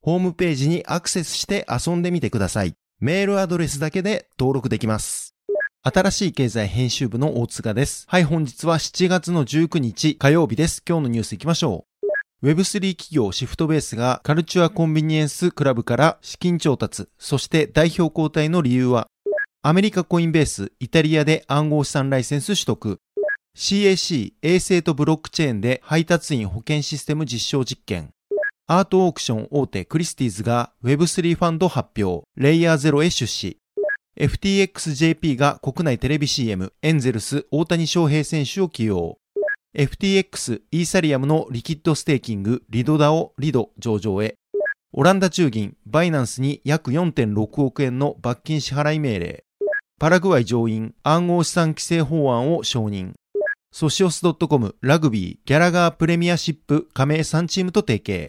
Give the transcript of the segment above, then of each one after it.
ホームページにアクセスして遊んでみてください。メールアドレスだけで登録できます。新しい経済編集部の大塚です。はい、本日は7月の19日火曜日です。今日のニュース行きましょう。Web3 企業シフトベースがカルチュアコンビニエンスクラブから資金調達、そして代表交代の理由は、アメリカコインベース、イタリアで暗号資産ライセンス取得、CAC、衛星とブロックチェーンで配達員保険システム実証実験、アートオークション大手クリスティーズが Web3 ファンド発表、レイヤーゼロへ出資、FTXJP が国内テレビ CM、エンゼルス大谷翔平選手を起用、FTX イーサリアムのリキッドステーキングリドダオリド上場へ。オランダ中銀バイナンスに約4.6億円の罰金支払い命令。パラグアイ上院暗号資産規制法案を承認。ソシオス .com ラグビーギャラガープレミアシップ加盟3チームと提携。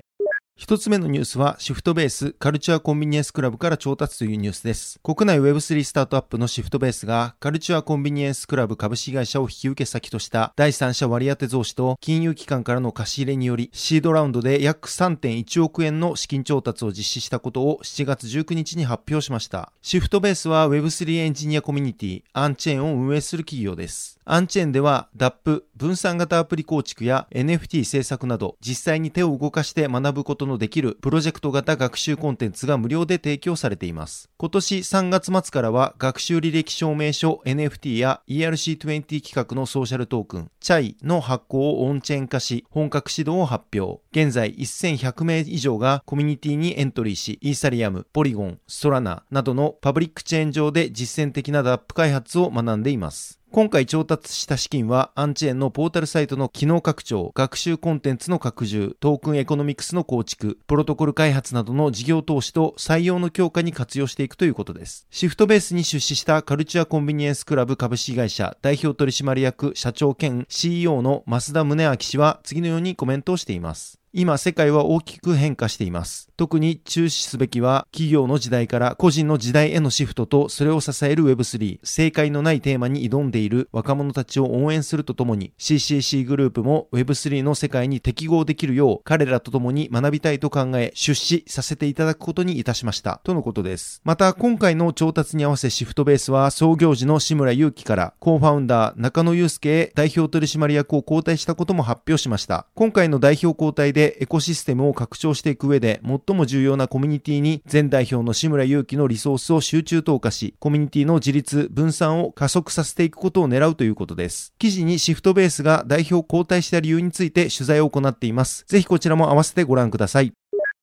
一つ目のニュースはシフトベースカルチュアコンビニエンスクラブから調達というニュースです。国内 Web3 スタートアップのシフトベースがカルチュアコンビニエンスクラブ株式会社を引き受け先とした第三者割当増資と金融機関からの貸し入れによりシードラウンドで約3.1億円の資金調達を実施したことを7月19日に発表しました。シフトベースは Web3 エンジニアコミュニティアンチェーンを運営する企業です。アンチェーンでは DAP 分散型アプリ構築や NFT 制作など実際に手を動かして学ぶことのできるプロジェクト型学習コンテンツが無料で提供されています。今年3月末からは学習履歴証明書 NFT や ERC20 企画のソーシャルトークン CHAI の発行をオンチェーン化し本格始動を発表。現在1100名以上がコミュニティにエントリーしイーサリアム、ポリゴン、ソラナなどのパブリックチェーン上で実践的な DApp 開発を学んでいます。今回調達した資金はアンチェーンのポータルサイトの機能拡張、学習コンテンツの拡充、トークンエコノミクスの構築、プロトコル開発などの事業投資と採用の強化に活用していくということです。シフトベースに出資したカルチュアコンビニエンスクラブ株式会社代表取締役社長兼 CEO の増田宗昭氏は次のようにコメントをしています。今世界は大きく変化しています。特に注視すべきは企業の時代から個人の時代へのシフトとそれを支える Web3、正解のないテーマに挑んでいる若者たちを応援するとともに CCC グループも Web3 の世界に適合できるよう彼らと共に学びたいと考え出資させていただくことにいたしました。とのことです。また今回の調達に合わせシフトベースは創業時の志村祐樹からコーファウンダー中野祐介へ代表取締役を交代したことも発表しました。今回の代表交代でエコシステムを拡張していく上で最も重要なコミュニティに前代表の志村祐樹のリソースを集中投下し、コミュニティの自立、分散を加速させていくことを狙うということです。記事にシフトベースが代表交代した理由について取材を行っています。ぜひこちらも合わせてご覧ください。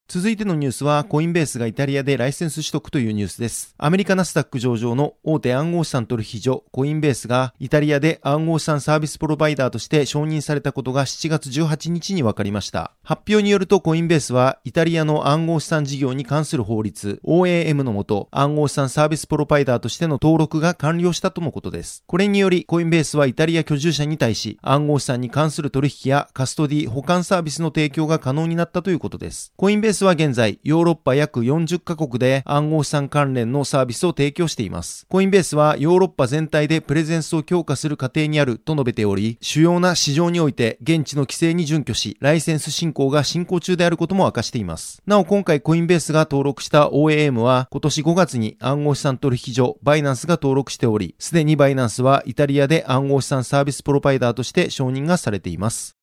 続いてのニュースは、コインベースがイタリアでライセンス取得というニュースです。アメリカナスダック上場の大手暗号資産取引所、コインベースがイタリアで暗号資産サービスプロバイダーとして承認されたことが7月18日に分かりました。発表によるとコインベースは、イタリアの暗号資産事業に関する法律、OAM のもと、暗号資産サービスプロバイダーとしての登録が完了したとのことです。これにより、コインベースはイタリア居住者に対し、暗号資産に関する取引やカストディ、保管サービスの提供が可能になったということです。コインベーススは現在、ヨーロッパ約40カ国で暗号資産関連のサービスを提供しています。コインベースはヨーロッパ全体でプレゼンスを強化する過程にあると述べており、主要な市場において現地の規制に準拠し、ライセンス進行が進行中であることも明かしています。なお今回コインベースが登録した OAM は今年5月に暗号資産取引所バイナンスが登録しており、すでにバイナンスはイタリアで暗号資産サービスプロバイダーとして承認がされています。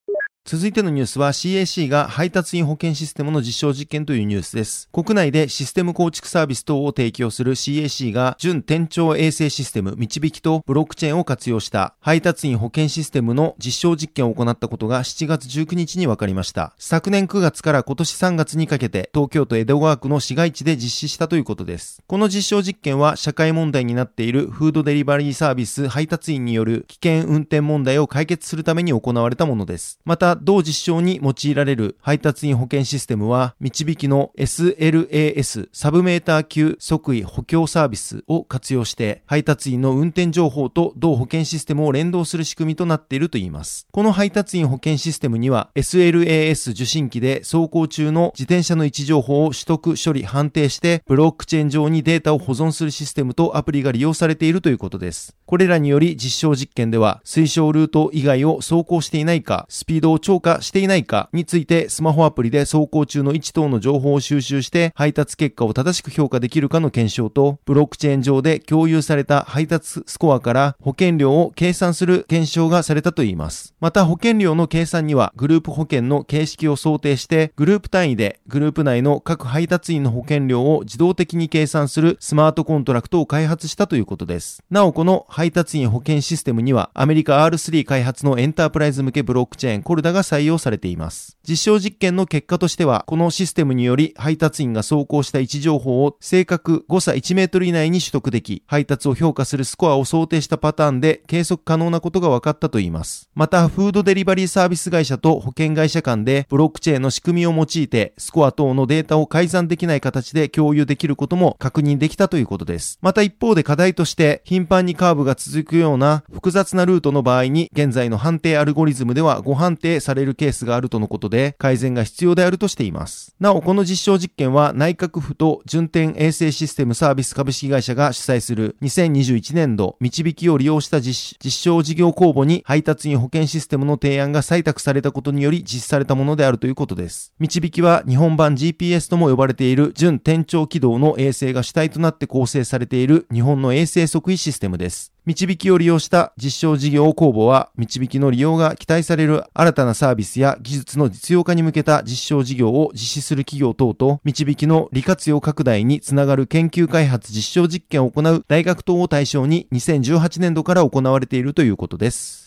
続いてのニュースは CAC が配達員保険システムの実証実験というニュースです。国内でシステム構築サービス等を提供する CAC が準店長衛星システム導きとブロックチェーンを活用した配達員保険システムの実証実験を行ったことが7月19日に分かりました。昨年9月から今年3月にかけて東京都江戸川区の市街地で実施したということです。この実証実験は社会問題になっているフードデリバリーサービス配達員による危険運転問題を解決するために行われたものです。また、同実証に用いられる配達員保険システムは、導きの SLAS サブメーター級即位補強サービスを活用して、配達員の運転情報と同保険システムを連動する仕組みとなっているといいます。この配達員保険システムには、SLAS 受信機で走行中の自転車の位置情報を取得、処理、判定して、ブロックチェーン上にデータを保存するシステムとアプリが利用されているということです。これらにより実証実験では、推奨ルート以外を走行していないか、スピードを超過していないかについてスマホアプリで走行中の位置等の情報を収集して配達結果を正しく評価できるかの検証と、ブロックチェーン上で共有された配達スコアから保険料を計算する検証がされたといいます。また保険料の計算にはグループ保険の形式を想定してグループ単位でグループ内の各配達員の保険料を自動的に計算するスマートコントラクトを開発したということです。なおこの配達員保険システムにはアメリカ R3 開発のエンタープライズ向けブロックチェーンコルダが採用されています。。実証実験の結果としては、このシステムにより配達員が走行した位置情報を正確誤差1メートル以内に取得でき、配達を評価するスコアを想定したパターンで計測可能なことが分かったといいます。また、フードデリバリーサービス会社と保険会社間でブロックチェーンの仕組みを用いて、スコア等のデータを改ざんできない形で共有できることも確認できたということです。また一方で課題として、頻繁にカーブが続くような複雑なルートの場合に、現在の判定アルゴリズムでは誤判定されるケースがあるとのことで、改善が必要であるとしています。なお、この実証実験は内閣府と順天衛生システムサービス株式会社が主催する2021年度導きを利用した実実証事業公募に配達員保険システムの提案が採択されたことにより実施されたものであるということです。導きは日本版 GPS とも呼ばれている準天頂軌道の衛星が主体となって構成されている日本の衛星測位システムです。導きを利用した実証事業公募は、導きの利用が期待される新たなサービスや技術の実用化に向けた実証事業を実施する企業等と、導きの利活用拡大につながる研究開発実証実験を行う大学等を対象に2018年度から行われているということです。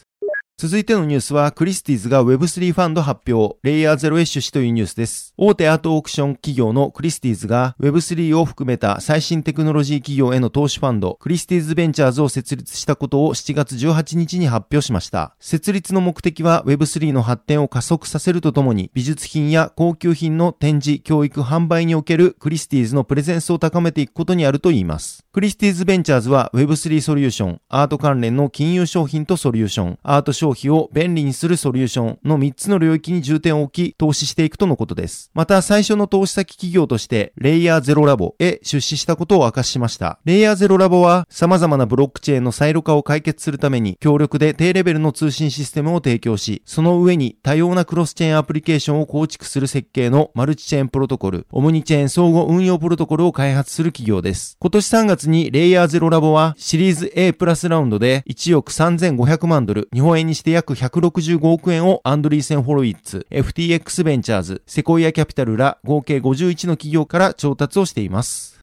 続いてのニュースは、クリスティーズが Web3 ファンド発表、レイヤーゼロエッシュ氏というニュースです。大手アートオークション企業のクリスティーズが Web3 を含めた最新テクノロジー企業への投資ファンド、クリスティーズベンチャーズを設立したことを7月18日に発表しました。設立の目的は Web3 の発展を加速させるとともに、美術品や高級品の展示、教育、販売におけるクリスティーズのプレゼンスを高めていくことにあるといいます。クリスティーズベンチャーズは Web3 ソリューション、アート関連の金融商品とソリューション、アート商消費を便利にするソリューションの3つの領域に重点を置き、投資していくとのことです。また、最初の投資先企業として、レイヤーゼロラボへ出資したことを明かしました。レイヤーゼロラボは、様々なブロックチェーンのサイロ化を解決するために、強力で低レベルの通信システムを提供し、その上に多様なクロスチェーンアプリケーションを構築する設計のマルチチェーンプロトコル、オムニチェーン相互運用プロトコルを開発する企業です。今年3月にレイヤーゼロラボはシリーズ A プラスラウンドで1億3500万ドル、日本円にして約165億円をアンドリーセン・ホロイッツ、FTX ベンチャーズ、セコイアキャピタルら合計51の企業から調達をしています。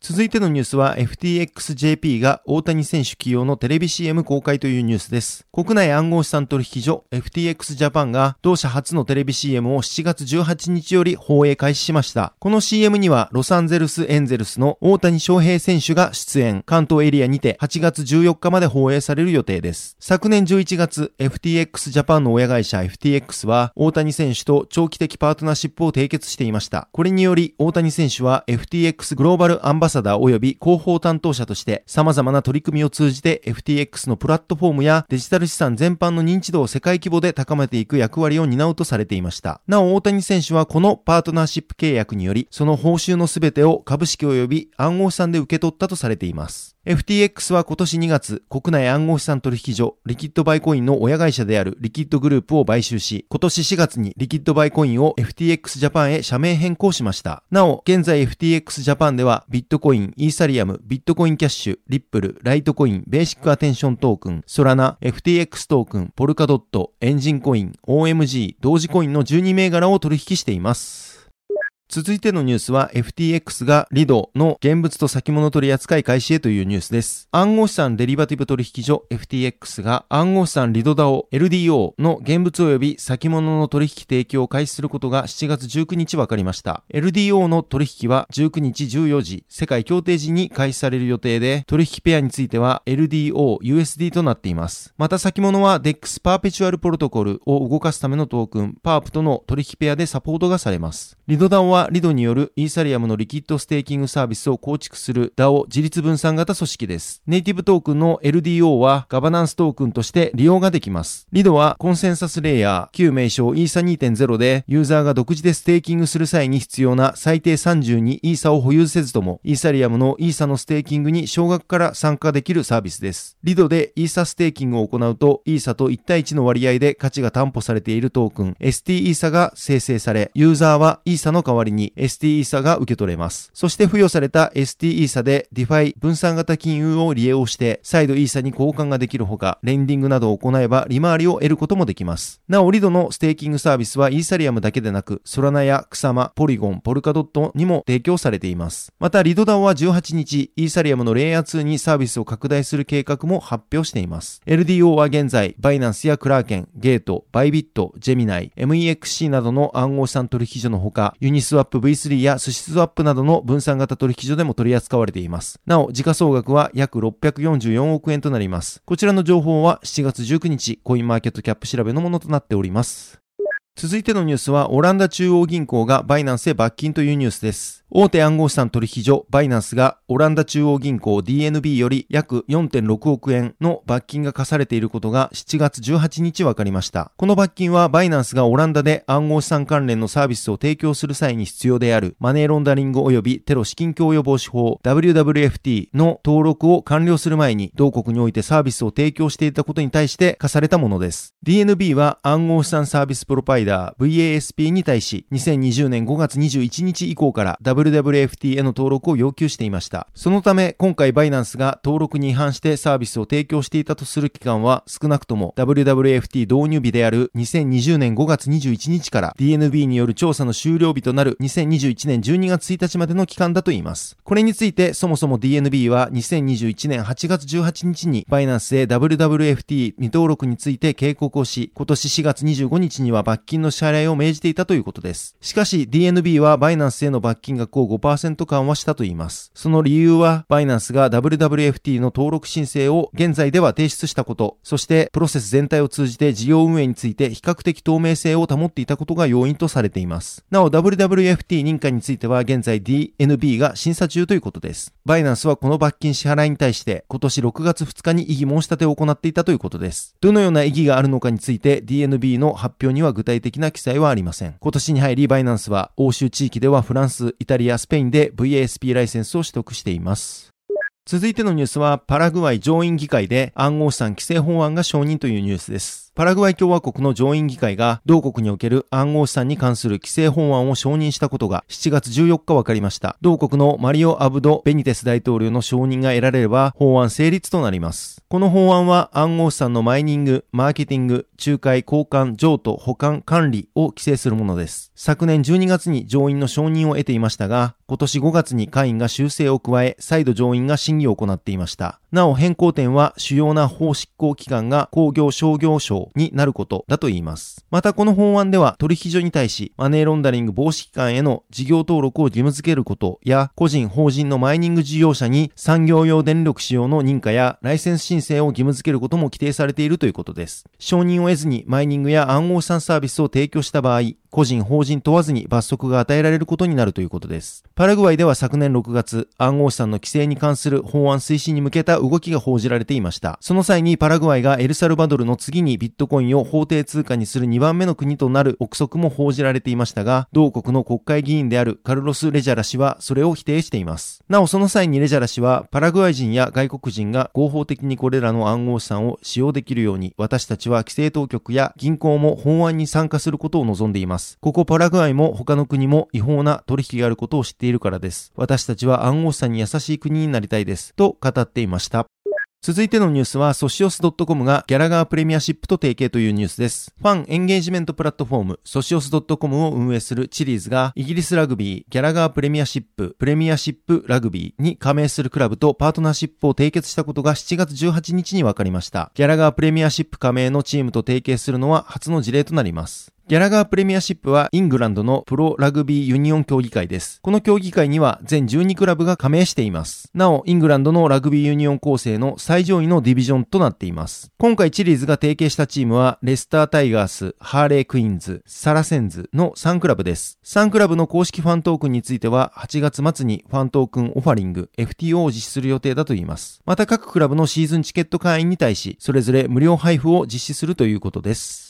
続いてのニュースは FTXJP が大谷選手起用のテレビ CM 公開というニュースです。国内暗号資産取引所 FTX Japan が同社初のテレビ CM を7月18日より放映開始しました。この CM にはロサンゼルスエンゼルスの大谷翔平選手が出演、関東エリアにて8月14日まで放映される予定です。昨年11月 FTX Japan の親会社 FTX は大谷選手と長期的パートナーシップを締結していました。これにより大谷選手は FTX グローバルアンババサダー及び広報担当者として様々な取り組みを通じて FTX のプラットフォームやデジタル資産全般の認知度を世界規模で高めていく役割を担うとされていました。なお大谷選手はこのパートナーシップ契約によりその報酬のすべてを株式及び暗号資産で受け取ったとされています。FTX は今年2月、国内暗号資産取引所、リキッドバイコインの親会社であるリキッドグループを買収し、今年4月にリキッドバイコインを FTX ジャパンへ社名変更しました。なお、現在 FTX ジャパンではビットコイン、イーサリアム、ビットコインキャッシュ、リップル、ライトコイン、ベーシックアテンショントークン、ソラナ、FTX トークン、ポルカドット、エンジンコイン、OMG、ドージコインの12銘柄を取引しています。続いてのニュースは FTX がリドの現物と先物取扱い開始へというニュースです。暗号資産デリバティブ取引所 FTX が暗号資産リドダオ LDO の現物及び先物の取引提供を開始することが7月19日分かりました。LDO の取引は19日14時、世界協定時に開始される予定で、取引ペアについては LDO、USD となっています。また先物は DEX パーペチュアルプロトコルを動かすためのトークン、パープとの取引ペアでサポートがされます。リドダオははリドによるイーサリアムのリキッドステーキングサービスを構築する DAO 自律分散型組織です。ネイティブトークンの LDO はガバナンストークンとして利用ができます。リドはコンセンサスレイヤー、旧名称イーサ2.0でユーザーが独自でステーキングする際に必要な最低32イーサを保有せずともイーサリアムのイーサのステーキングに少額から参加できるサービスです。リドでイーサステーキングを行うとイーサと1対1の割合で価値が担保されているトークン ST イーサが生成されユーザーはイーサの代わりに ST イーサが受け取れます。そして付与された ST イーサで DeFi 分散型金融を利用して再度イーサに交換ができるほか、レンディングなどを行えば利回りを得ることもできます。なお、リドのステーキングサービスはイーサリアムだけでなく、ソラナやクサマ、ポリゴン、ポルカドットにも提供されています。また、リドダオは18日、イーサリアムのレイヤー2にサービスを拡大する計画も発表しています。LDO は現在、バイナンスやクラーケン、ゲート、バイビット、ジェミナイ、MEXC などの暗号資産取引所のほか、ユニスワップ V3 やスシスワップなどの分散型取引所でも取り扱われています。なお、時価総額は約644億円となります。こちらの情報は7月19日、コインマーケットキャップ調べのものとなっております。続いてのニュースは、オランダ中央銀行がバイナンスへ罰金というニュースです。大手暗号資産取引所バイナンスがオランダ中央銀行 DNB より約4.6億円の罰金が課されていることが7月18日分かりました。この罰金はバイナンスがオランダで暗号資産関連のサービスを提供する際に必要であるマネーロンダリング及びテロ資金供与防止法 WWFT の登録を完了する前に同国においてサービスを提供していたことに対して課されたものです。DNB は暗号資産サービスプロバイダー VASP に対し2020年5月21日以降から WWFT への登録を要求していました。そのため、今回バイナンスが登録に違反してサービスを提供していたとする期間は、少なくとも WWFT 導入日である2020年5月21日から DNB による調査の終了日となる2021年12月1日までの期間だといいます。これについて、そもそも DNB は2021年8月18日にバイナンスへ WWFT 未登録について警告をし、今年4月25日には罰金金の支払いを命じていたということです。しかし DNB はバイナンスへの罰金額を5%緩和したといいます。その理由は、バイナンスが WWFT の登録申請を現在では提出したこと、そしてプロセス全体を通じて事業運営について比較的透明性を保っていたことが要因とされています。なお WWFT 認可については現在 DNB が審査中ということです。バイナンスはこの罰金支払いに対して今年6月2日に異議申し立てを行っていたということです。どのような異議があるのかについて DNB の発表には具体的的な記載はありません。今年に入りバイナンスは欧州地域ではフランス、イタリア、スペインで VASP ライセンスを取得しています。続いてのニュースは、パラグアイ上院議会で暗号資産規制法案が承認というニュースです。パラグアイ共和国の上院議会が同国における暗号資産に関する規制法案を承認したことが7月14日分かりました。同国のマリオ・アブド・ベニテス大統領の承認が得られれば法案成立となります。この法案は暗号資産のマイニング、マーケティング、仲介、交換、譲渡、保管、管理を規制するものです。昨年12月に上院の承認を得ていましたが、今年5月に会員が修正を加え、再度上院が審議を行っていました。なお変更点は主要な法執行機関が工業商業省になることだと言います。またこの法案では取引所に対しマネーロンダリング防止機関への事業登録を義務付けることや個人法人のマイニング事業者に産業用電力使用の認可やライセンス申請を義務付けることも規定されているということです。承認を得ずにマイニングや暗号資産サービスを提供した場合、個人、法人問わずに罰則が与えられることになるということです。パラグアイでは昨年6月、暗号資産の規制に関する法案推進に向けた動きが報じられていました。その際にパラグアイがエルサルバドルの次にビットコインを法定通貨にする2番目の国となる憶測も報じられていましたが、同国の国会議員であるカルロス・レジャラ氏はそれを否定しています。なおその際にレジャラ氏は、パラグアイ人や外国人が合法的にこれらの暗号資産を使用できるように、私たちは規制当局や銀行も法案に参加することを望んでいます。ここパラグ具合も他の国も違法な取引があることを知っているからです。私たちは暗号資産に優しい国になりたいです。と語っていました。続いてのニュースは、ソシオス .com がギャラガープレミアシップと提携というニュースです。ファンエンゲージメントプラットフォーム、ソシオス .com を運営するチリーズが、イギリスラグビー、ギャラガープレミアシップ、プレミアシップラグビーに加盟するクラブとパートナーシップを締結したことが7月18日に分かりました。ギャラガープレミアシップ加盟のチームと提携するのは初の事例となります。ギャラガープレミアシップはイングランドのプロラグビーユニオン協議会です。この協議会には全12クラブが加盟しています。なお、イングランドのラグビーユニオン構成の最上位のディビジョンとなっています。今回チリーズが提携したチームは、レスタータイガース、ハーレークイーンズ、サラセンズの3クラブです。3クラブの公式ファントークンについては、8月末にファントークンオファリング、FTO を実施する予定だといいます。また各クラブのシーズンチケット会員に対し、それぞれ無料配布を実施するということです。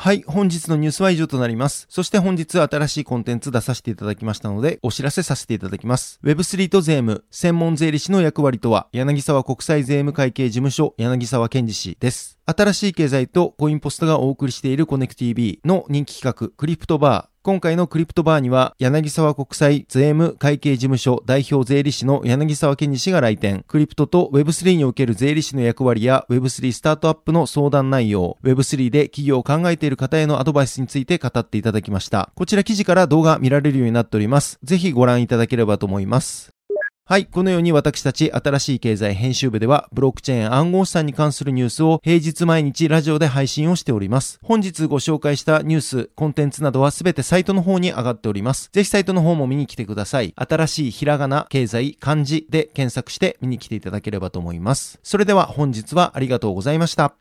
はい、本日のニュースは以上となります。そして本日新しいコンテンツ出させていただきましたので、お知らせさせていただきます。Web3 と税務、専門税理士の役割とは、柳沢国際税務会計事務所柳沢健二氏です。新しい経済とコインポストがお送りしているコネク TV の人気企画、クリプトバー。今回のクリプトバーには、柳沢国際税務会計事務所代表税理士の柳沢健二氏が来店。クリプトと Web3 における税理士の役割や Web3 スタートアップの相談内容、Web3 で企業を考えている方へのアドバイスについて語っていただきました。こちら記事から動画見られるようになっております。ぜひご覧いただければと思います。はい。このように私たち新しい経済編集部では、ブロックチェーン暗号資産に関するニュースを平日毎日ラジオで配信をしております。本日ご紹介したニュース、コンテンツなどはすべてサイトの方に上がっております。ぜひサイトの方も見に来てください。新しいひらがな、経済、漢字で検索して見に来ていただければと思います。それでは本日はありがとうございました。